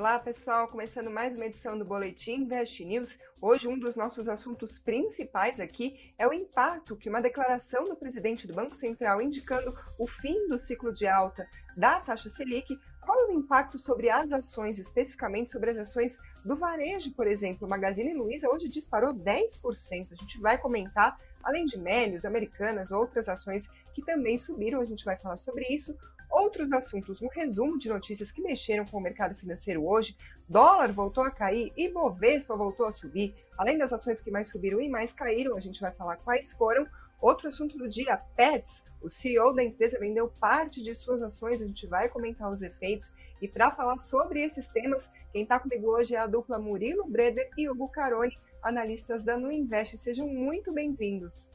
Olá, pessoal. Começando mais uma edição do Boletim Invest News. Hoje, um dos nossos assuntos principais aqui é o impacto que uma declaração do presidente do Banco Central indicando o fim do ciclo de alta da taxa Selic qual é o impacto sobre as ações, especificamente sobre as ações do varejo, por exemplo? Magazine Luiza hoje disparou 10%. A gente vai comentar, além de Melios, Americanas, outras ações que também subiram, a gente vai falar sobre isso. Outros assuntos, um resumo de notícias que mexeram com o mercado financeiro hoje. Dólar voltou a cair e Bovespa voltou a subir. Além das ações que mais subiram e mais caíram, a gente vai falar quais foram. Outro assunto do dia, Pets. O CEO da empresa vendeu parte de suas ações, a gente vai comentar os efeitos. E para falar sobre esses temas, quem está comigo hoje é a dupla Murilo Breder e Hugo Caroni, analistas da Nuinvest. Sejam muito bem-vindos.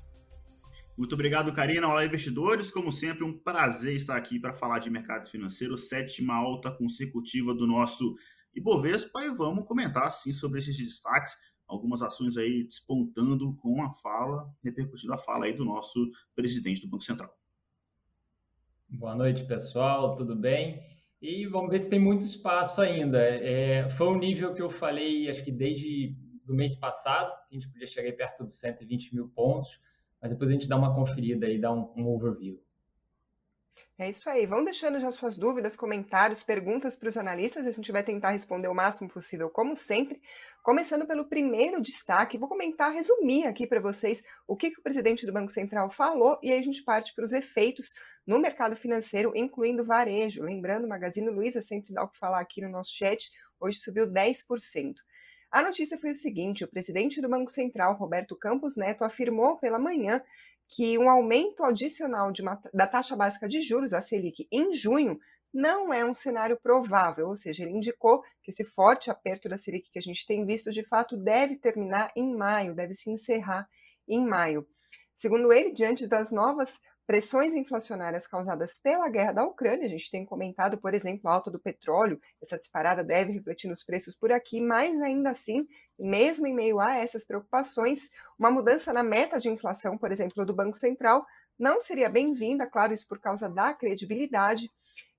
Muito obrigado, Karina. Olá, investidores. Como sempre, um prazer estar aqui para falar de mercado financeiro, sétima alta consecutiva do nosso Ibovespa. E vamos comentar, sim, sobre esses destaques. Algumas ações aí despontando com a fala, repercutindo a fala aí do nosso presidente do Banco Central. Boa noite, pessoal. Tudo bem? E vamos ver se tem muito espaço ainda. É, foi um nível que eu falei, acho que desde o mês passado, a gente podia chegar perto dos 120 mil pontos mas depois a gente dá uma conferida e dá um, um overview. É isso aí. Vão deixando já suas dúvidas, comentários, perguntas para os analistas. A gente vai tentar responder o máximo possível, como sempre. Começando pelo primeiro destaque, vou comentar, resumir aqui para vocês o que, que o presidente do Banco Central falou e aí a gente parte para os efeitos no mercado financeiro, incluindo varejo. Lembrando, o Magazine Luiza sempre dá o que falar aqui no nosso chat, hoje subiu 10%. A notícia foi o seguinte: o presidente do Banco Central, Roberto Campos Neto, afirmou pela manhã que um aumento adicional uma, da taxa básica de juros, a Selic, em junho, não é um cenário provável, ou seja, ele indicou que esse forte aperto da Selic que a gente tem visto, de fato, deve terminar em maio, deve se encerrar em maio. Segundo ele, diante das novas pressões inflacionárias causadas pela guerra da Ucrânia, a gente tem comentado, por exemplo, a alta do petróleo, essa disparada deve refletir nos preços por aqui, mas ainda assim, mesmo em meio a essas preocupações, uma mudança na meta de inflação, por exemplo, do Banco Central, não seria bem-vinda, claro, isso por causa da credibilidade.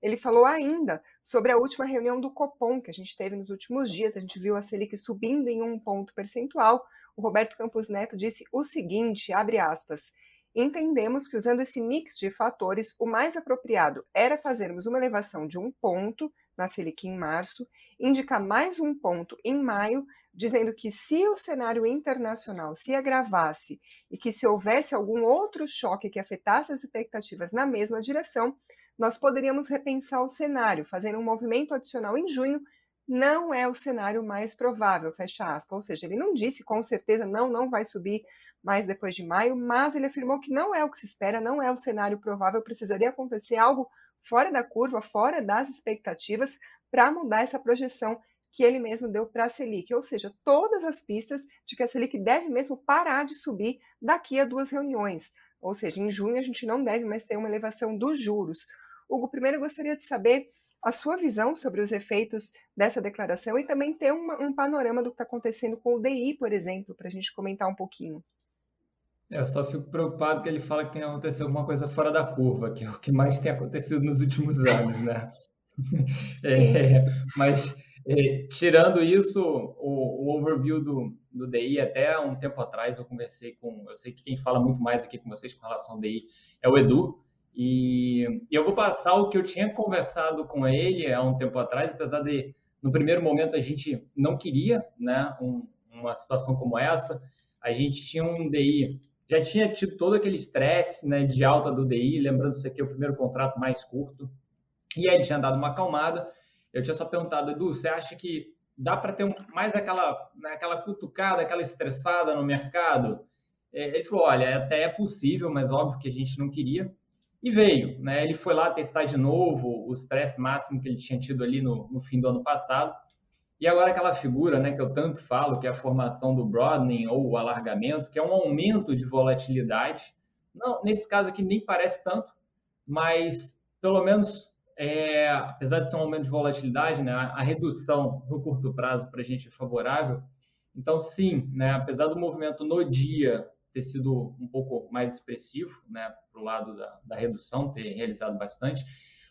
Ele falou ainda sobre a última reunião do Copom que a gente teve nos últimos dias, a gente viu a Selic subindo em um ponto percentual. O Roberto Campos Neto disse o seguinte, abre aspas, entendemos que usando esse mix de fatores, o mais apropriado era fazermos uma elevação de um ponto na Selic em março, indicar mais um ponto em maio, dizendo que se o cenário internacional se agravasse e que se houvesse algum outro choque que afetasse as expectativas na mesma direção, nós poderíamos repensar o cenário, fazendo um movimento adicional em junho. Não é o cenário mais provável, fecha aspas. Ou seja, ele não disse com certeza não, não vai subir mais depois de maio, mas ele afirmou que não é o que se espera, não é o cenário provável, precisaria acontecer algo fora da curva, fora das expectativas, para mudar essa projeção que ele mesmo deu para a Selic, ou seja, todas as pistas de que a Selic deve mesmo parar de subir daqui a duas reuniões, ou seja, em junho a gente não deve mais ter uma elevação dos juros. Hugo, primeiro eu gostaria de saber a sua visão sobre os efeitos dessa declaração e também ter uma, um panorama do que está acontecendo com o DI, por exemplo, para a gente comentar um pouquinho. Eu só fico preocupado que ele fala que tem acontecido alguma coisa fora da curva, que é o que mais tem acontecido nos últimos anos, né? é, mas é, tirando isso, o, o overview do, do DI, até um tempo atrás eu conversei com, eu sei que quem fala muito mais aqui com vocês com relação ao DI é o Edu, e, eu vou passar o que eu tinha conversado com ele há um tempo atrás, apesar de no primeiro momento a gente não queria, né, um, uma situação como essa, a gente tinha um DI já tinha tido todo aquele estresse né, de alta do DI, lembrando isso aqui é o primeiro contrato mais curto, e aí ele tinha dado uma acalmada. Eu tinha só perguntado, Edu, você acha que dá para ter mais aquela, né, aquela cutucada, aquela estressada no mercado? É, ele falou, olha, até é possível, mas óbvio que a gente não queria. E veio, né? Ele foi lá testar de novo o estresse máximo que ele tinha tido ali no, no fim do ano passado e agora aquela figura né, que eu tanto falo, que é a formação do broadening ou o alargamento, que é um aumento de volatilidade. Não, nesse caso aqui nem parece tanto, mas pelo menos, é, apesar de ser um aumento de volatilidade, né, a redução no curto prazo para a gente é favorável. Então, sim, né, apesar do movimento no dia ter sido um pouco mais expressivo, né, para o lado da, da redução, ter realizado bastante,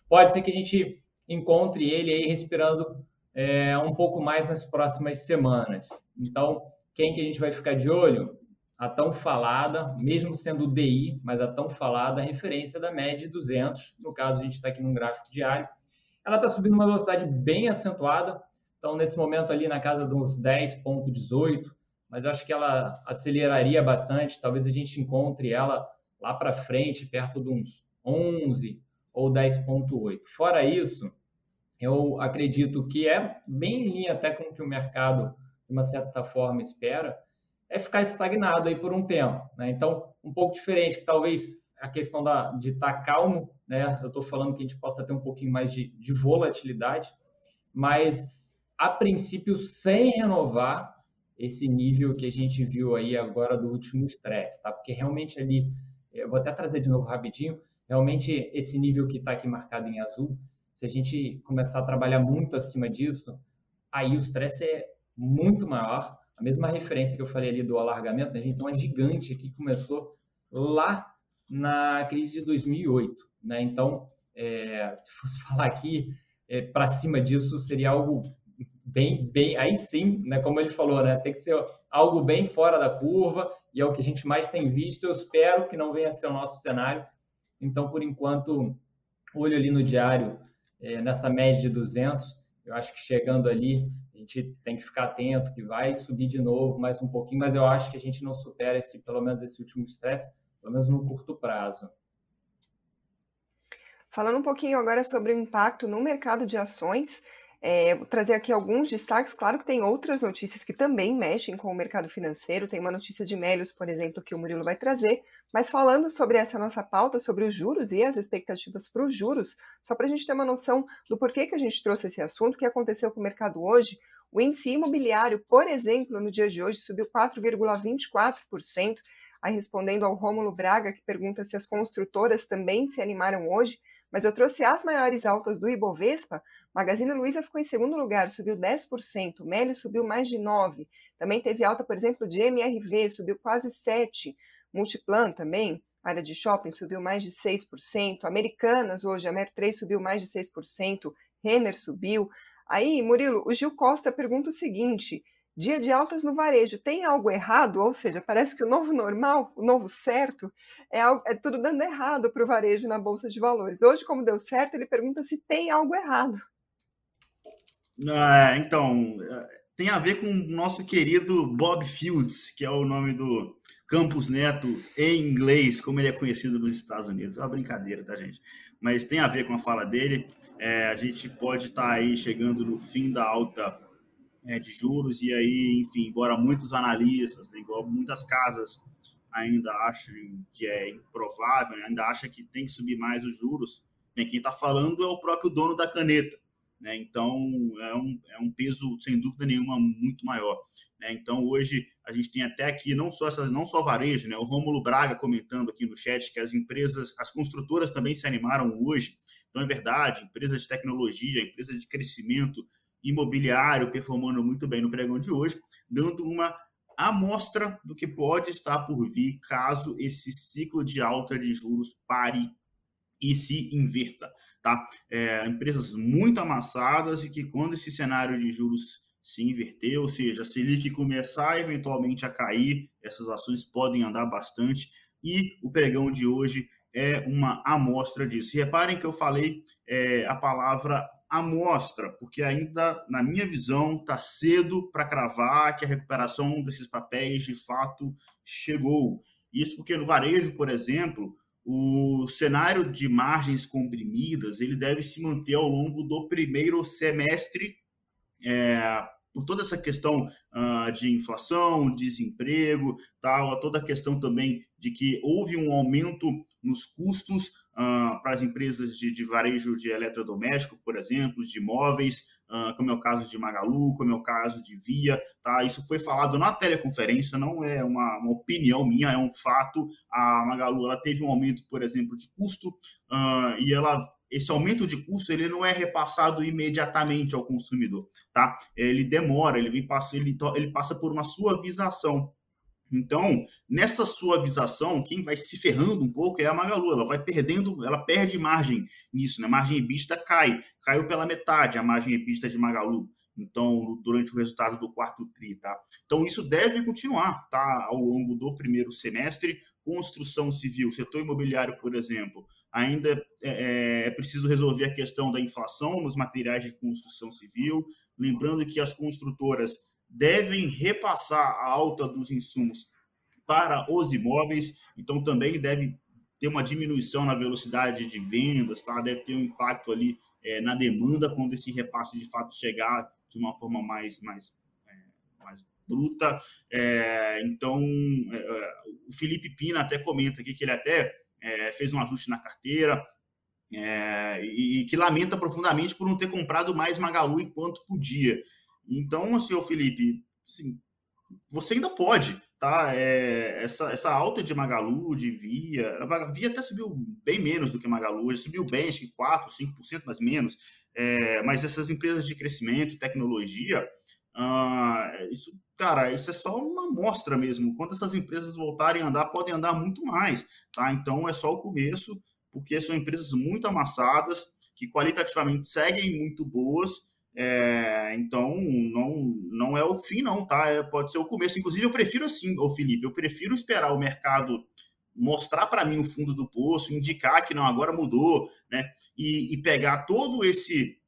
pode ser que a gente encontre ele aí respirando é, um pouco mais nas próximas semanas. Então, quem que a gente vai ficar de olho? A tão falada, mesmo sendo DI, mas a tão falada referência da média de 200. No caso, a gente está aqui num gráfico diário. Ela está subindo uma velocidade bem acentuada. Então, nesse momento ali na casa dos 10,18, mas acho que ela aceleraria bastante. Talvez a gente encontre ela lá para frente, perto de uns 11 ou 10,8. Fora isso, eu acredito que é bem em linha até com o que o mercado, de uma certa forma, espera, é ficar estagnado aí por um tempo. Né? Então, um pouco diferente, talvez a questão da, de estar tá calmo, né? eu estou falando que a gente possa ter um pouquinho mais de, de volatilidade, mas a princípio sem renovar esse nível que a gente viu aí agora do último estresse, tá? Porque realmente ali, eu vou até trazer de novo rapidinho, realmente esse nível que está aqui marcado em azul, se a gente começar a trabalhar muito acima disso, aí o estresse é muito maior. A mesma referência que eu falei ali do alargamento, né? a gente tem uma gigante aqui que começou lá na crise de 2008, né? Então, é, se fosse falar aqui é, para cima disso, seria algo bem, bem, aí sim, né, como ele falou, né, tem que ser algo bem fora da curva e é o que a gente mais tem visto. Eu espero que não venha a ser o nosso cenário. Então, por enquanto, olho ali no diário, é, nessa média de 200, eu acho que chegando ali, a gente tem que ficar atento, que vai subir de novo mais um pouquinho, mas eu acho que a gente não supera esse, pelo menos esse último estresse, pelo menos no curto prazo. Falando um pouquinho agora sobre o impacto no mercado de ações, é, vou trazer aqui alguns destaques. Claro que tem outras notícias que também mexem com o mercado financeiro. Tem uma notícia de Melios, por exemplo, que o Murilo vai trazer. Mas falando sobre essa nossa pauta, sobre os juros e as expectativas para os juros, só para a gente ter uma noção do porquê que a gente trouxe esse assunto, o que aconteceu com o mercado hoje. O índice imobiliário, por exemplo, no dia de hoje subiu 4,24%. Aí respondendo ao Rômulo Braga, que pergunta se as construtoras também se animaram hoje, mas eu trouxe as maiores altas do Ibovespa. Magazine Luiza ficou em segundo lugar, subiu 10%. Meli subiu mais de 9%. Também teve alta, por exemplo, de MRV, subiu quase 7%. Multiplan também, área de shopping, subiu mais de 6%. Americanas hoje, a Mer3 subiu mais de 6%. Renner subiu. Aí, Murilo, o Gil Costa pergunta o seguinte: Dia de altas no varejo, tem algo errado? Ou seja, parece que o novo normal, o novo certo, é, algo, é tudo dando errado para o varejo na Bolsa de Valores. Hoje, como deu certo, ele pergunta se tem algo errado. É, então, é, tem a ver com o nosso querido Bob Fields, que é o nome do Campus Neto em inglês, como ele é conhecido nos Estados Unidos. É uma brincadeira, tá, gente? Mas tem a ver com a fala dele. É, a gente pode estar tá aí chegando no fim da alta é, de juros, e aí, enfim, embora muitos analistas, né, igual muitas casas ainda achem que é improvável, né, ainda acha que tem que subir mais os juros, né, quem está falando é o próprio dono da caneta. Né, então, é um, é um peso, sem dúvida nenhuma, muito maior. Né, então, hoje, a gente tem até aqui, não só, essas, não só varejo, né, o Rômulo Braga comentando aqui no chat que as empresas, as construtoras também se animaram hoje. Então, é verdade, empresas de tecnologia, empresas de crescimento, imobiliário performando muito bem no pregão de hoje, dando uma amostra do que pode estar por vir caso esse ciclo de alta de juros pare e se inverta. Tá? É, empresas muito amassadas e que quando esse cenário de juros se inverter, ou seja, a Selic começar eventualmente a cair, essas ações podem andar bastante e o pregão de hoje é uma amostra disso. Reparem que eu falei é, a palavra amostra, porque ainda, na minha visão, está cedo para cravar que a recuperação desses papéis de fato chegou. Isso porque no varejo, por exemplo, o cenário de margens comprimidas ele deve se manter ao longo do primeiro semestre, é, por toda essa questão uh, de inflação, desemprego, tal, toda a questão também de que houve um aumento nos custos uh, para as empresas de, de, varejo de eletrodoméstico, por exemplo, de imóveis, uh, como é o caso de Magalu, como é o caso de Via, tá? Isso foi falado na teleconferência, não é uma, uma opinião minha, é um fato. A Magalu ela teve um aumento, por exemplo, de custo uh, e ela esse aumento de custo ele não é repassado imediatamente ao consumidor, tá? Ele demora, ele vem passa, ele, ele passa por uma suavização então, nessa suavização, quem vai se ferrando um pouco é a Magalu. Ela vai perdendo, ela perde margem nisso, né? Margem EBITDA cai, caiu pela metade a margem EBITDA de Magalu. então durante o resultado do quarto tri, tá? Então isso deve continuar, tá? Ao longo do primeiro semestre, construção civil, setor imobiliário, por exemplo, ainda é, é, é preciso resolver a questão da inflação nos materiais de construção civil, lembrando que as construtoras devem repassar a alta dos insumos para os imóveis, então também deve ter uma diminuição na velocidade de vendas, tá? deve ter um impacto ali é, na demanda quando esse repasse de fato chegar de uma forma mais, mais, é, mais bruta. É, então, é, é, o Felipe Pina até comenta aqui que ele até é, fez um ajuste na carteira e, e, que lamenta profundamente por não ter comprado mais Magalu enquanto podia. Então, assim, o Felipe, assim, você ainda pode, tá? É, essa, essa alta de Magalu, de Via, a Via até subiu bem menos do que Magalu, subiu bem, acho que 4, 5%, mais menos, é, mas essas empresas de crescimento, tecnologia, ah, isso, cara, isso é só uma amostra mesmo. Quando essas empresas voltarem a andar, podem andar muito mais, tá? Então é só o começo, porque são empresas muito amassadas, que qualitativamente seguem muito boas, é, então, não, não é o fim, não, tá? É, pode ser o começo. Inclusive, eu prefiro assim, ô Felipe, eu prefiro esperar o mercado mostrar para mim o fundo do poço, indicar que não, agora mudou, né? E, e, pegar todo esse,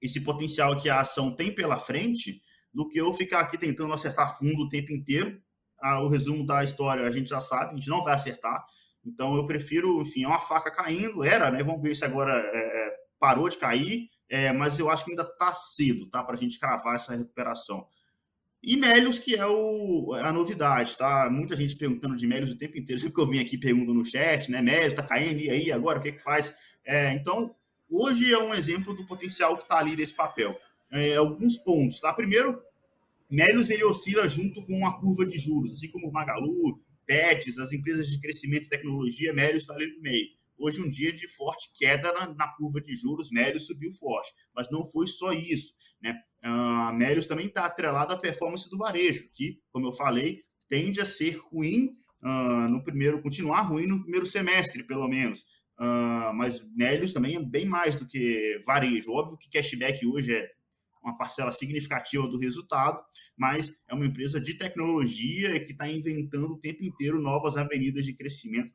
esse potencial que a ação tem pela frente, do que eu ficar aqui tentando acertar fundo o tempo inteiro. Ah, o resumo da história a gente já sabe, a gente não vai acertar. Então, eu prefiro, enfim, é uma faca caindo, era, né? Vamos ver se agora é, é parou de cair é, mas eu acho que ainda está cedo tá, para a gente cravar essa recuperação. E Melios, que é o, a novidade, tá? Muita gente perguntando de Melios o tempo inteiro, sempre que eu vim aqui pergunto no chat, né? Melios está caindo, e aí, agora, o que, que faz? É, então, hoje é um exemplo do potencial que está ali nesse papel. É, alguns pontos, tá? Primeiro, Melios ele oscila junto com uma curva de juros, assim como Magalu, Pets, as empresas de crescimento e tecnologia, Melios está ali no meio hoje um dia de forte queda na, na curva de juros, Melios subiu forte, mas não foi só isso, né? Uh, Melios também está atrelado à performance do varejo, que, como eu falei, tende a ser ruim uh, no primeiro, continuar ruim no primeiro semestre, pelo menos. Uh, mas Melios também é bem mais do que varejo. Óbvio que cashback hoje é uma parcela significativa do resultado, mas é uma empresa de tecnologia que está inventando o tempo inteiro novas avenidas de crescimento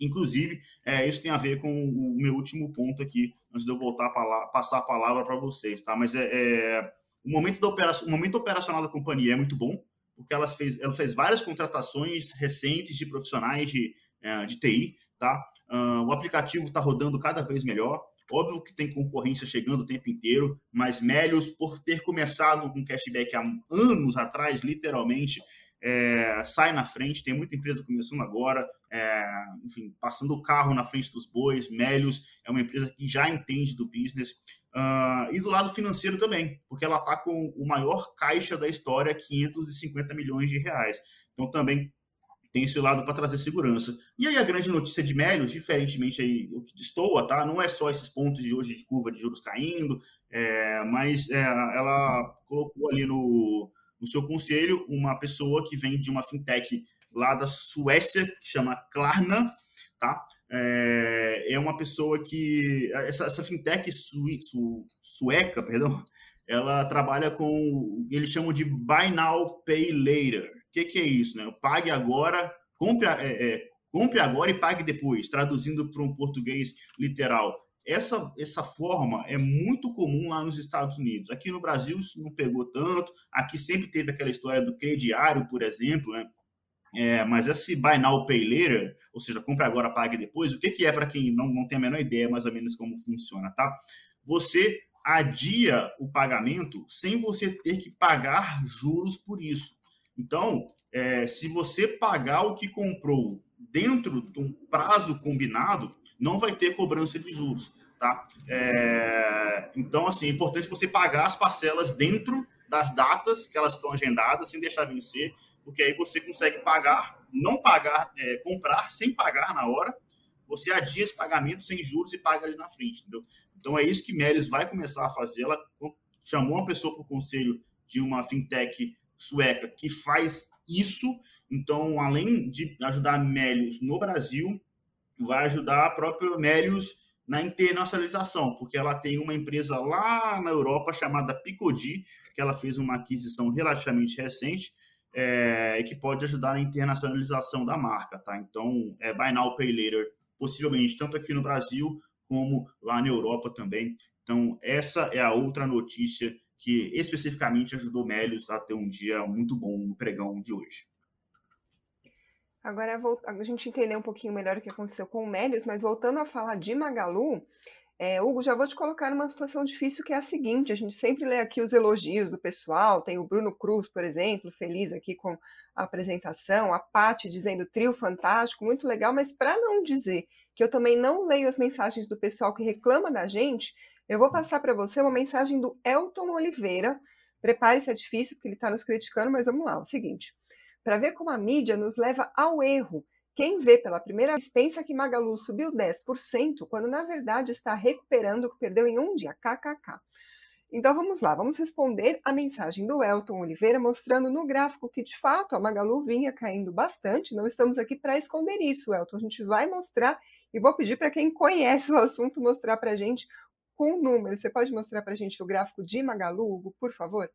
Inclusive, é, isso tem a ver com o meu último ponto aqui, antes de eu voltar a passar a palavra para vocês, tá? Mas é, é, o, momento da operação, o momento operacional da companhia é muito bom, porque ela fez, ela fez várias contratações recentes de profissionais de, é, de TI, tá? Uh, o aplicativo está rodando cada vez melhor. Óbvio que tem concorrência chegando o tempo inteiro, mas Melios, por ter começado com cashback há anos atrás, literalmente, é, sai na frente, tem muita empresa começando agora, é, enfim, passando o carro na frente dos bois, Melios é uma empresa que já entende do business, uh, e do lado financeiro também, porque ela está com o maior caixa da história, 550 milhões de reais. Então também tem esse lado para trazer segurança. E aí a grande notícia de Melios, diferentemente aí o que destoa, tá? Não é só esses pontos de hoje de curva de juros caindo, é, mas é, ela colocou ali no no seu conselho uma pessoa que vem de uma fintech lá da Suécia, que chama Klarna, tá? É, é uma pessoa que... Essa, essa fintech su, su, sueca, perdão, ela trabalha com... Eles chamam de Buy Now, Pay Later. O que, que é isso, né? Pague agora, compre, é, é, compre agora e pague depois, traduzindo para um português literal essa, essa forma é muito comum lá nos Estados Unidos. Aqui no Brasil isso não pegou tanto. Aqui sempre teve aquela história do crediário, por exemplo, né? É, mas esse buy now, pay later, ou seja, compre agora, pague depois, o que, que é para quem não, não tem a menor ideia mais ou menos como funciona, tá? Você adia o pagamento sem você ter que pagar juros por isso. Então, é, se você pagar o que comprou dentro de um prazo combinado, não vai ter cobrança de juros, tá? É, então, assim, é importante você pagar as parcelas dentro das datas que elas estão agendadas, sem deixar vencer, porque aí você consegue pagar, não pagar, é, comprar sem pagar na hora, você adia esse pagamento sem juros e paga ali na frente, entendeu? Então é isso que Melis vai começar a fazer. Ela chamou uma pessoa para o conselho de uma fintech sueca que faz isso. Então, além de ajudar Melios no Brasil, vai ajudar a própria Melius na internacionalização, porque ela tem uma empresa lá na Europa chamada Picodi, que ela fez uma aquisição relativamente recente, é, que pode ajudar na internacionalização da marca, tá? Então, é Buy Now, Pay Later, possivelmente tanto aqui no Brasil como lá na Europa também. Então, essa é a outra notícia que especificamente ajudou Melios a ter um dia muito bom no pregão de hoje. Agora, a gente entender um pouquinho melhor o que aconteceu com o Melios, mas voltando a falar de Magalu, é, Hugo, já vou te colocar numa situação difícil que é a seguinte: a gente sempre lê aqui os elogios do pessoal, tem o Bruno Cruz, por exemplo, feliz aqui com a apresentação, a Pati dizendo trio fantástico, muito legal, mas para não dizer que eu também não leio as mensagens do pessoal que reclama da gente, eu vou passar para você uma mensagem do Elton Oliveira. Prepare-se, é difícil, porque ele está nos criticando, mas vamos lá. É o seguinte: para ver como a mídia nos leva ao erro quem vê pela primeira vez pensa que Magalu subiu 10%, quando na verdade está recuperando o que perdeu em um dia. KKK. Então vamos lá, vamos responder a mensagem do Elton Oliveira, mostrando no gráfico que de fato a Magalu vinha caindo bastante. Não estamos aqui para esconder isso, Elton. A gente vai mostrar e vou pedir para quem conhece o assunto mostrar para a gente com números. Você pode mostrar para a gente o gráfico de Magalu, Hugo, por favor?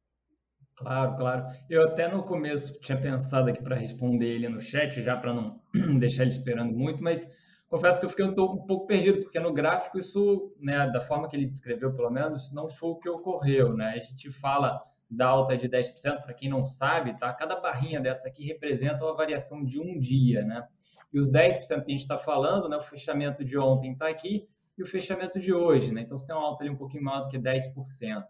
Claro, claro. Eu até no começo tinha pensado aqui para responder ele no chat, já para não deixar ele esperando muito, mas confesso que eu fiquei um, um, pouco perdido, porque no gráfico isso, né, da forma que ele descreveu, pelo menos, não foi o que ocorreu, né? A gente fala da alta de 10%, para quem não sabe, tá? Cada barrinha dessa aqui representa uma variação de um dia, né? E os 10% que a gente está falando, né, o fechamento de ontem está aqui e o fechamento de hoje, né? Então você tem uma alta ali um pouquinho maior do que 10%.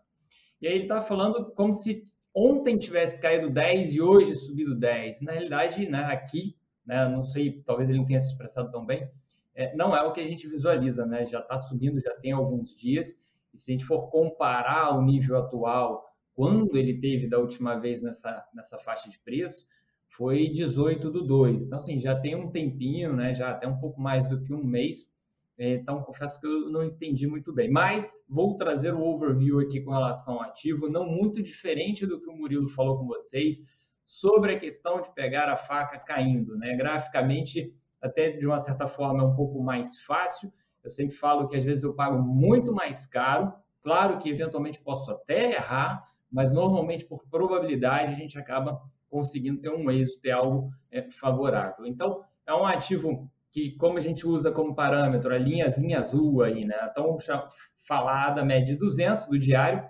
E aí ele está falando como se ontem tivesse caído 10 e hoje subido 10. Na realidade, né, aqui, né, não sei, talvez ele não tenha se expressado tão bem, é, não é o que a gente visualiza, né? Já está subindo, já tem alguns dias. E se a gente for comparar o nível atual, quando ele teve da última vez nessa, nessa faixa de preço, foi 18 do 2. Então, assim, já tem um tempinho, né? Já até um pouco mais do que um mês então, confesso que eu não entendi muito bem. Mas vou trazer o overview aqui com relação ao ativo, não muito diferente do que o Murilo falou com vocês, sobre a questão de pegar a faca caindo. Né? Graficamente, até de uma certa forma, é um pouco mais fácil. Eu sempre falo que às vezes eu pago muito mais caro. Claro que eventualmente posso até errar, mas normalmente, por probabilidade, a gente acaba conseguindo ter um êxito, ter algo é, favorável. Então, é um ativo que como a gente usa como parâmetro a linhazinha azul aí, né? Então, falar da média de 200 do diário,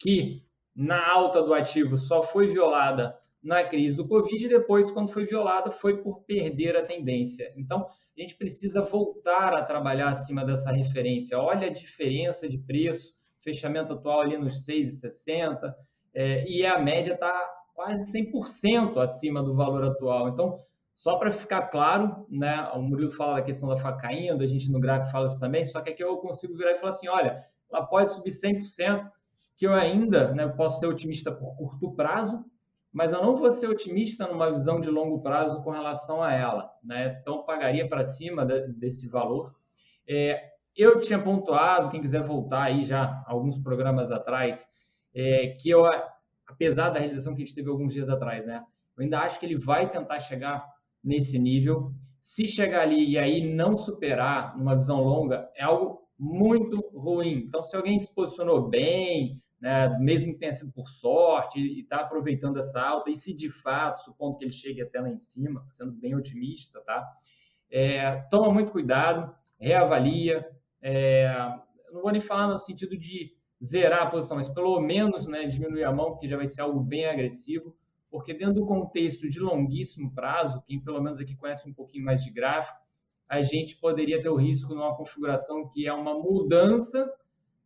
que na alta do ativo só foi violada na crise do Covid e depois, quando foi violada, foi por perder a tendência. Então, a gente precisa voltar a trabalhar acima dessa referência. Olha a diferença de preço, fechamento atual ali nos 6,60, é, e a média está quase 100% acima do valor atual. Então, só para ficar claro, né, o Murilo fala da questão da faca caindo, a gente no gráfico fala isso também, só que aqui eu consigo virar e falar assim, olha, ela pode subir 100%, que eu ainda né, posso ser otimista por curto prazo, mas eu não vou ser otimista numa visão de longo prazo com relação a ela. Né? Então, pagaria para cima de, desse valor. É, eu tinha pontuado, quem quiser voltar aí já alguns programas atrás, é, que eu, apesar da realização que a gente teve alguns dias atrás, né, eu ainda acho que ele vai tentar chegar nesse nível. Se chegar ali e aí não superar numa visão longa, é algo muito ruim. Então, se alguém se posicionou bem, né, mesmo que tenha sido por sorte, e está aproveitando essa alta, e se de fato, supondo que ele chegue até lá em cima, sendo bem otimista, tá? É, toma muito cuidado, reavalia. É, não vou nem falar no sentido de zerar a posição, mas pelo menos né, diminuir a mão, porque já vai ser algo bem agressivo porque dentro do contexto de longuíssimo prazo, quem pelo menos aqui conhece um pouquinho mais de gráfico, a gente poderia ter o risco numa configuração que é uma mudança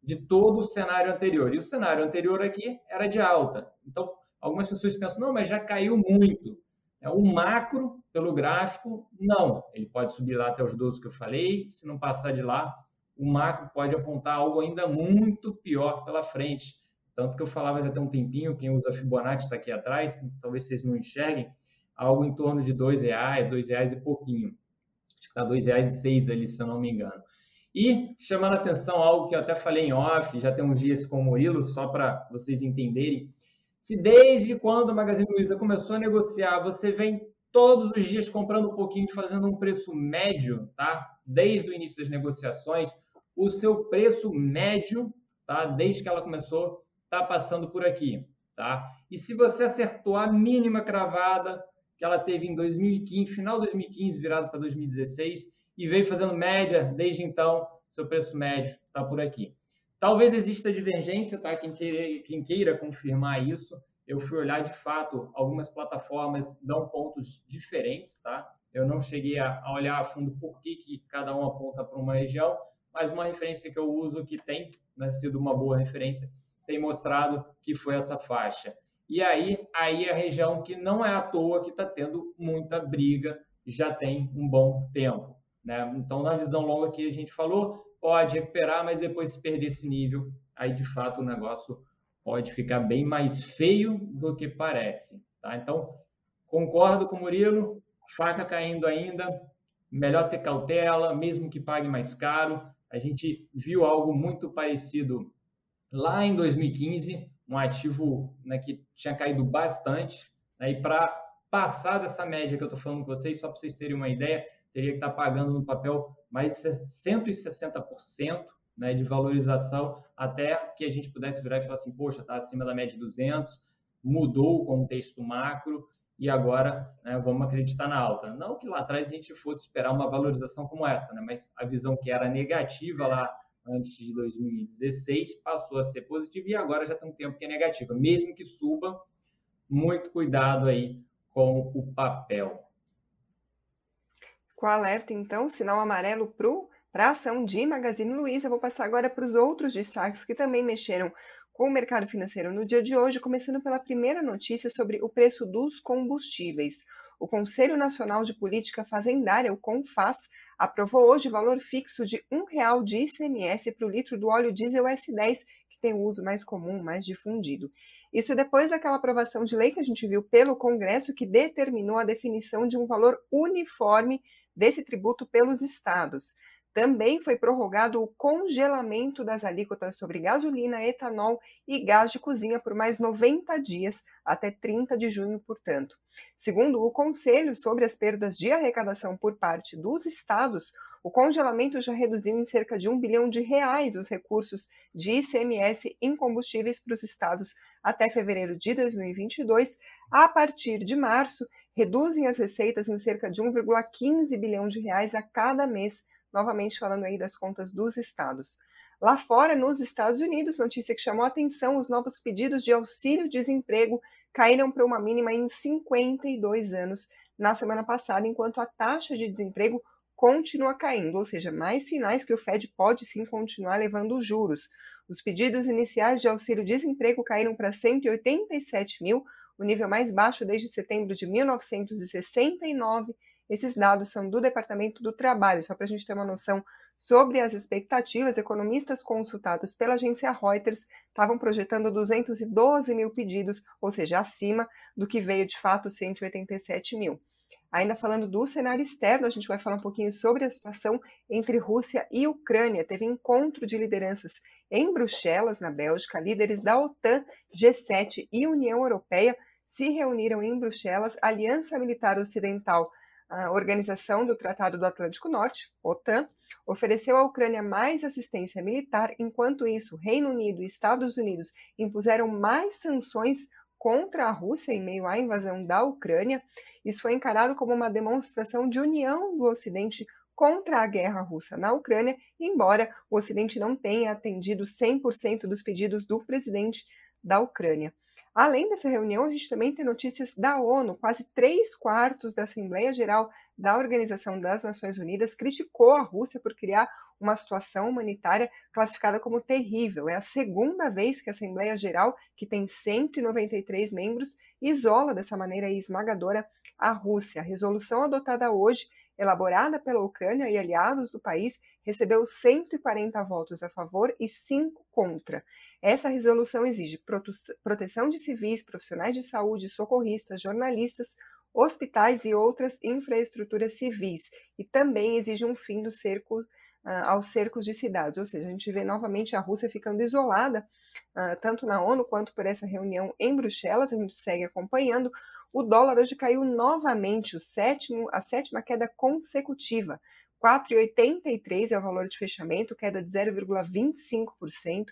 de todo o cenário anterior. E o cenário anterior aqui era de alta. Então, algumas pessoas pensam, não, mas já caiu muito. É, o macro, pelo gráfico, não. Ele pode subir lá até os 12 que eu falei. Se não passar de lá, o macro pode apontar algo ainda muito pior pela frente. Tanto que eu falava já tem um tempinho, quem usa Fibonacci está aqui atrás, talvez vocês não enxerguem, algo em torno de dois reais, dois reais e pouquinho. Acho que está dois reais e seis ali, se eu não me engano. E chamando a atenção algo que eu até falei em off, já tem uns dias com o Murilo, só para vocês entenderem. Se desde quando a Magazine Luiza começou a negociar, você vem todos os dias comprando um pouquinho, fazendo um preço médio, tá? Desde o início das negociações, o seu preço médio, tá? Desde que ela começou, tá passando por aqui, tá? E se você acertou a mínima cravada que ela teve em 2015, final de 2015, virado para 2016, e veio fazendo média desde então, seu preço médio está por aqui. Talvez exista divergência, tá? Quem queira, quem queira confirmar isso, eu fui olhar de fato, algumas plataformas dão pontos diferentes, tá? Eu não cheguei a, olhar a fundo por que, que cada um aponta para uma região, mas uma referência que eu uso que tem né, sido uma boa referência tem mostrado que foi essa faixa. E aí, aí a região que não é à toa que está tendo muita briga, já tem um bom tempo. Né? Então, na visão longa que a gente falou, pode recuperar, mas depois se perder esse nível, aí de fato o negócio pode ficar bem mais feio do que parece. Tá? Então, concordo com o Murilo, faca caindo ainda, melhor ter cautela, mesmo que pague mais caro. A gente viu algo muito parecido lá em 2015, um ativo né, que tinha caído bastante. Né, e para passar dessa média que eu estou falando com vocês, só para vocês terem uma ideia, teria que estar tá pagando no papel mais 160% né, de valorização até que a gente pudesse virar e falar assim, poxa, está acima da média de 200, mudou o contexto macro e agora né, vamos acreditar na alta. Não que lá atrás a gente fosse esperar uma valorização como essa, né, mas a visão que era negativa lá antes de 2016 passou a ser positiva e agora já tem um tempo que é negativa. Mesmo que suba, muito cuidado aí com o papel. Com alerta, então, sinal amarelo para a ação de Magazine Luiza. Vou passar agora para os outros destaques que também mexeram com o mercado financeiro no dia de hoje, começando pela primeira notícia sobre o preço dos combustíveis. O Conselho Nacional de Política Fazendária, o CONFAS, aprovou hoje valor fixo de R$ 1,00 de ICMS para o litro do óleo diesel S10, que tem o uso mais comum, mais difundido. Isso depois daquela aprovação de lei que a gente viu pelo Congresso, que determinou a definição de um valor uniforme desse tributo pelos estados. Também foi prorrogado o congelamento das alíquotas sobre gasolina, etanol e gás de cozinha por mais 90 dias, até 30 de junho, portanto. Segundo o Conselho sobre as perdas de arrecadação por parte dos estados, o congelamento já reduziu em cerca de um bilhão de reais os recursos de ICMS em combustíveis para os estados até fevereiro de 2022. A partir de março, reduzem as receitas em cerca de 1,15 bilhão de reais a cada mês novamente falando aí das contas dos estados. Lá fora, nos Estados Unidos, notícia que chamou a atenção, os novos pedidos de auxílio-desemprego caíram para uma mínima em 52 anos na semana passada, enquanto a taxa de desemprego continua caindo, ou seja, mais sinais que o Fed pode sim continuar levando os juros. Os pedidos iniciais de auxílio-desemprego caíram para 187 mil, o nível mais baixo desde setembro de 1969 esses dados são do Departamento do Trabalho, só para a gente ter uma noção sobre as expectativas. Economistas consultados pela agência Reuters estavam projetando 212 mil pedidos, ou seja, acima do que veio de fato 187 mil. Ainda falando do cenário externo, a gente vai falar um pouquinho sobre a situação entre Rússia e Ucrânia. Teve encontro de lideranças em Bruxelas, na Bélgica. Líderes da OTAN, G7 e União Europeia se reuniram em Bruxelas. A Aliança Militar Ocidental a Organização do Tratado do Atlântico Norte, OTAN, ofereceu à Ucrânia mais assistência militar, enquanto isso, Reino Unido e Estados Unidos impuseram mais sanções contra a Rússia em meio à invasão da Ucrânia. Isso foi encarado como uma demonstração de união do Ocidente contra a guerra russa na Ucrânia, embora o Ocidente não tenha atendido 100% dos pedidos do presidente da Ucrânia. Além dessa reunião, a gente também tem notícias da ONU. Quase três quartos da Assembleia Geral da Organização das Nações Unidas criticou a Rússia por criar uma situação humanitária classificada como terrível. É a segunda vez que a Assembleia Geral, que tem 193 membros, isola dessa maneira esmagadora a Rússia. A resolução adotada hoje elaborada pela Ucrânia e aliados do país, recebeu 140 votos a favor e 5 contra. Essa resolução exige proteção de civis, profissionais de saúde, socorristas, jornalistas, hospitais e outras infraestruturas civis, e também exige um fim do cerco uh, aos cercos de cidades, ou seja, a gente vê novamente a Rússia ficando isolada, uh, tanto na ONU quanto por essa reunião em Bruxelas, a gente segue acompanhando. O dólar hoje caiu novamente, o sétimo, a sétima queda consecutiva, 4,83 é o valor de fechamento, queda de 0,25%.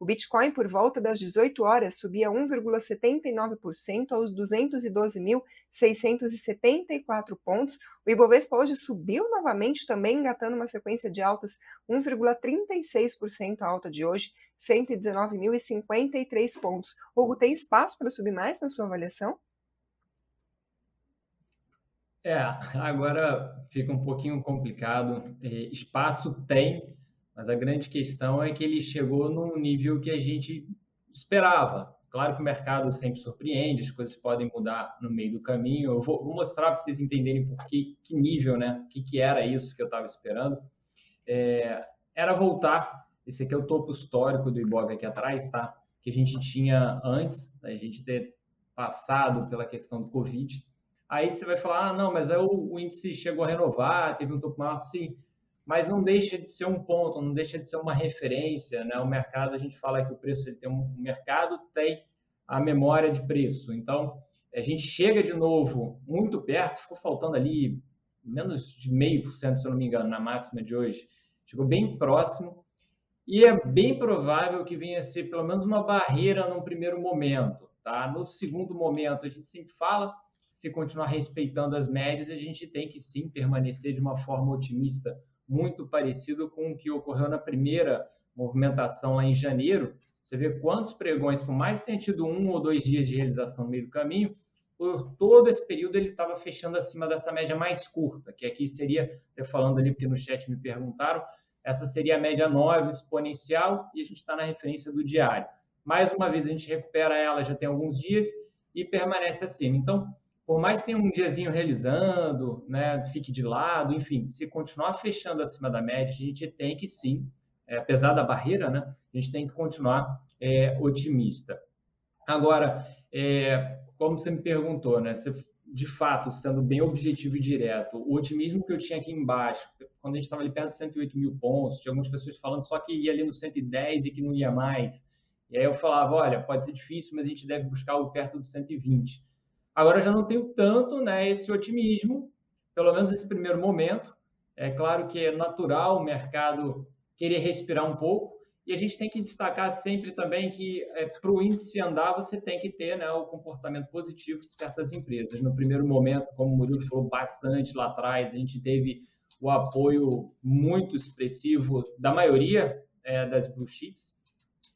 O Bitcoin, por volta das 18 horas, subia 1,79% aos 212.674 pontos. O Ibovespa hoje subiu novamente, também engatando uma sequência de altas, 1,36% a alta de hoje, 119.053 pontos. Hugo, tem espaço para subir mais na sua avaliação? É, agora fica um pouquinho complicado. É, espaço tem, mas a grande questão é que ele chegou num nível que a gente esperava. Claro que o mercado sempre surpreende, as coisas podem mudar no meio do caminho. Eu vou, mostrar para vocês entenderem por que, que nível, né? O que, que era isso que eu estava esperando. É, era voltar. Esse aqui é o topo histórico do Ibov aqui atrás, tá? Que a gente tinha antes, a gente ter passado pela questão do Covid. Aí você vai falar, ah, não, mas aí o, o índice chegou a renovar, teve um topo maior, sim, mas não deixa de ser um ponto, não deixa de ser uma referência, né? O mercado, a gente fala que o preço ele tem um, o mercado tem a memória de preço. Então, a gente chega de novo muito perto, ficou faltando ali menos de meio por cento, se eu não me engano, na máxima de hoje. Chegou bem próximo e é bem provável que venha a ser pelo menos uma barreira num primeiro momento, tá? No segundo momento, a gente sempre fala se continuar respeitando as médias, a gente tem que sim permanecer de uma forma otimista, muito parecido com o que ocorreu na primeira movimentação lá em janeiro. Você vê quantos pregões, por mais que tenha tido um ou dois dias de realização no meio do caminho, por todo esse período ele estava fechando acima dessa média mais curta, que aqui seria, até falando ali, porque no chat me perguntaram, essa seria a média 9 exponencial e a gente está na referência do diário. Mais uma vez a gente recupera ela já tem alguns dias e permanece acima. Então, por mais que tenha um diazinho realizando, né, fique de lado, enfim, se continuar fechando acima da média, a gente tem que sim, é, apesar da barreira, né, a gente tem que continuar é, otimista. Agora, é, como você me perguntou, né, você, de fato, sendo bem objetivo e direto, o otimismo que eu tinha aqui embaixo, quando a gente estava ali perto de 108 mil pontos, tinha algumas pessoas falando só que ia ali no 110 e que não ia mais. E aí eu falava, olha, pode ser difícil, mas a gente deve buscar algo perto do 120. Agora já não tenho tanto né, esse otimismo, pelo menos nesse primeiro momento. É claro que é natural o mercado querer respirar um pouco, e a gente tem que destacar sempre também que é, para o índice andar, você tem que ter né, o comportamento positivo de certas empresas. No primeiro momento, como o Murilo falou bastante lá atrás, a gente teve o apoio muito expressivo da maioria é, das blue chips.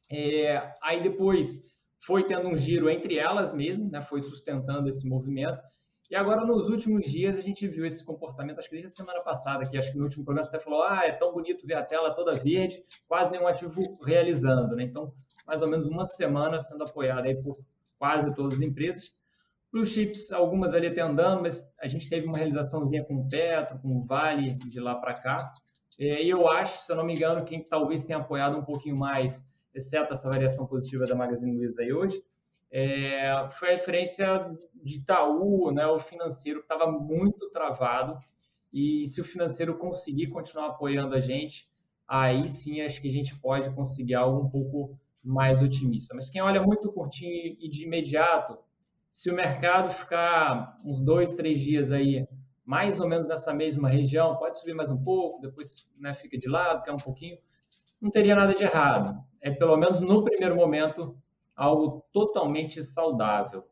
É, aí depois foi tendo um giro entre elas mesmo, né? foi sustentando esse movimento. E agora, nos últimos dias, a gente viu esse comportamento, acho que desde a semana passada, que acho que no último programa você até falou, ah, é tão bonito ver a tela toda verde, quase nenhum ativo realizando, né? Então, mais ou menos uma semana sendo apoiada aí por quase todas as empresas. Blue chips, algumas ali até andando, mas a gente teve uma realizaçãozinha com o Petro, com o Vale, de lá para cá. E eu acho, se eu não me engano, quem talvez tenha apoiado um pouquinho mais exceto essa variação positiva da Magazine Luiza aí hoje, é, foi a referência de Itaú, né, o financeiro que estava muito travado, e se o financeiro conseguir continuar apoiando a gente, aí sim acho que a gente pode conseguir algo um pouco mais otimista. Mas quem olha muito curtinho e de imediato, se o mercado ficar uns dois, três dias aí, mais ou menos nessa mesma região, pode subir mais um pouco, depois né, fica de lado, quer um pouquinho, não teria nada de errado. É, pelo menos no primeiro momento, algo totalmente saudável.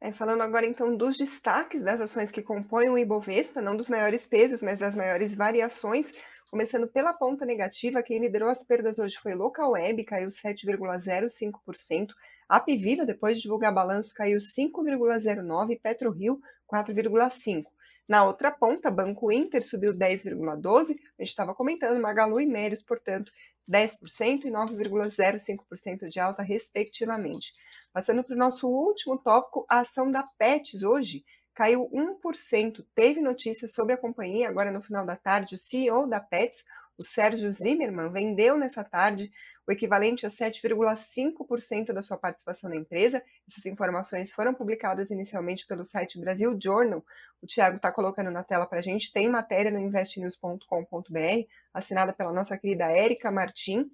É, falando agora então dos destaques das ações que compõem o Ibovespa, não dos maiores pesos, mas das maiores variações, começando pela ponta negativa, quem liderou as perdas hoje foi Local Web, caiu 7,05%, a Pivida, depois de divulgar balanço, caiu 5,09%, e PetroRio 4,5%. Na outra ponta, Banco Inter subiu 10,12%, a gente estava comentando, Magalu e Mérios, portanto, 10% e 9,05% de alta, respectivamente. Passando para o nosso último tópico, a ação da Pets hoje caiu 1%. Teve notícia sobre a companhia agora no final da tarde. O CEO da Pets, o Sérgio Zimmermann, vendeu nessa tarde o equivalente a 7,5% da sua participação na empresa. Essas informações foram publicadas inicialmente pelo site Brasil Journal. O Tiago está colocando na tela para a gente. Tem matéria no investnews.com.br, assinada pela nossa querida Érica Martim.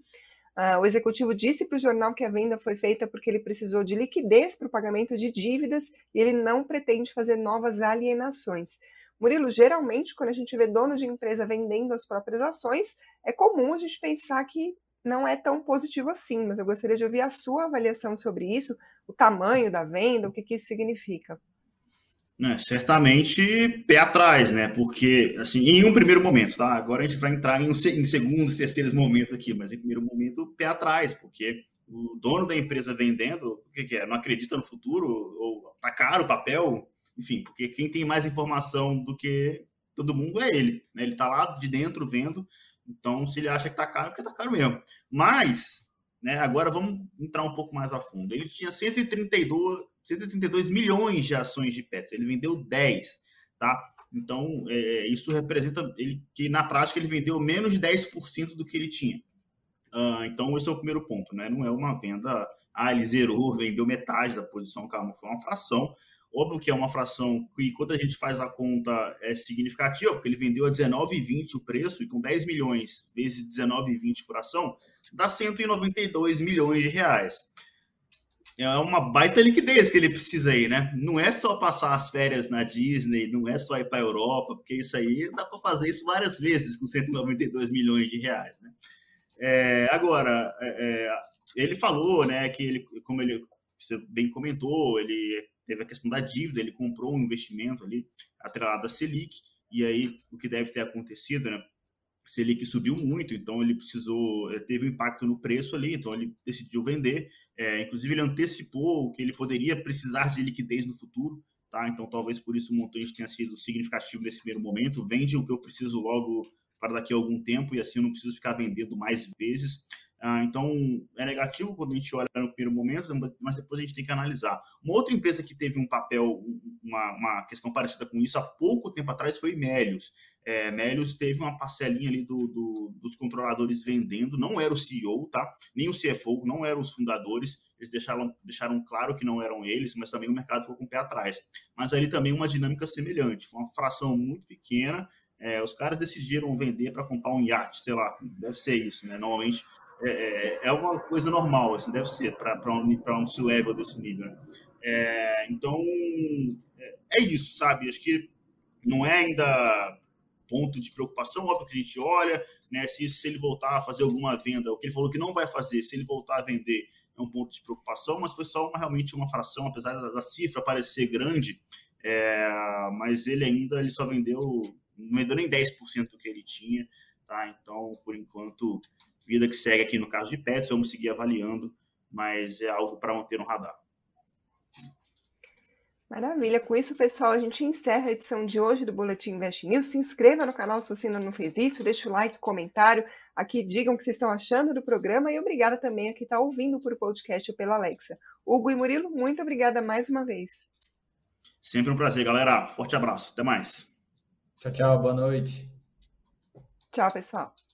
Uh, o executivo disse para o jornal que a venda foi feita porque ele precisou de liquidez para o pagamento de dívidas e ele não pretende fazer novas alienações. Murilo, geralmente, quando a gente vê dono de empresa vendendo as próprias ações, é comum a gente pensar que não é tão positivo assim, mas eu gostaria de ouvir a sua avaliação sobre isso, o tamanho da venda, o que, que isso significa. É, certamente pé atrás, né? Porque, assim, em um primeiro momento, tá? Agora a gente vai entrar em, um, em segundos, terceiros momentos aqui, mas em primeiro momento, pé atrás, porque o dono da empresa vendendo, o que, que, é? Não acredita no futuro? Ou tá caro o papel? Enfim, porque quem tem mais informação do que todo mundo é ele. Né? Ele tá lá de dentro vendo. Então, se ele acha que tá caro, é porque tá caro mesmo. Mas, né, agora vamos entrar um pouco mais a fundo. Ele tinha 132, 132 milhões de ações de Pets. Ele vendeu 10, tá? Então, é, isso representa ele, que na prática ele vendeu menos de 10% do que ele tinha. Uh, então, esse é o primeiro ponto, né? Não é uma venda, ah, ele zerou, vendeu metade da posição, calma, foi uma fração. Óbvio que é uma fração que, quando a gente faz a conta, é significativa, porque ele vendeu a 19,20 o preço, então 10 milhões vezes 19,20 por ação, dá 192 milhões de reais. É uma baita liquidez que ele precisa aí, né? Não é só passar as férias na Disney, não é só ir para a Europa, porque isso aí dá para fazer isso várias vezes com 192 milhões de reais, né? É, agora, é, é, ele falou, né, que ele, como ele você bem comentou, ele teve a questão da dívida, ele comprou um investimento ali atrelado à Selic, e aí o que deve ter acontecido, né? Selic subiu muito, então ele precisou, eh, teve um impacto no preço ali, então ele decidiu vender. É, inclusive, ele antecipou que ele poderia precisar de liquidez no futuro, tá? Então, talvez por isso o montante tenha sido significativo nesse primeiro momento. Vende o que eu preciso logo para daqui a algum tempo e assim eu não preciso ficar vendendo mais vezes. Ah, então, é negativo quando a gente olha no primeiro momento, mas depois a gente tem que analisar. Uma outra empresa que teve um papel, uma, uma questão parecida com isso há pouco tempo atrás foi Melius. É, Melius teve uma parcelinha ali do, do, dos controladores vendendo, não era o CEO, tá? Nem o CFO, não eram os fundadores. Eles deixaram, deixaram claro que não eram eles, mas também o mercado ficou com o pé atrás. Mas ali também uma dinâmica semelhante. Foi uma fração muito pequena. É, os caras decidiram vender para comprar um iate, sei lá, deve ser isso, né? Normalmente é, é, é uma coisa normal, assim, deve ser para um, um C-level desse nível. Né? É, então, é, é isso, sabe? Acho que não é ainda ponto de preocupação, óbvio que a gente olha, né? Se, se ele voltar a fazer alguma venda, o que ele falou que não vai fazer, se ele voltar a vender, é um ponto de preocupação, mas foi só uma, realmente uma fração, apesar da, da cifra parecer grande, é, mas ele ainda ele só vendeu, não vendeu nem 10% do que ele tinha, tá? Então, por enquanto, vida que segue aqui no caso de Pets, vamos seguir avaliando, mas é algo para manter no radar. Maravilha. Com isso, pessoal, a gente encerra a edição de hoje do Boletim Invest News. Se inscreva no canal se você ainda não fez isso, deixe o like, comentário, aqui digam o que vocês estão achando do programa e obrigada também a quem está ouvindo por podcast ou pela Alexa. Hugo e Murilo, muito obrigada mais uma vez. Sempre um prazer, galera. Forte abraço. Até mais. Tchau, tchau. Boa noite. Tchau, pessoal.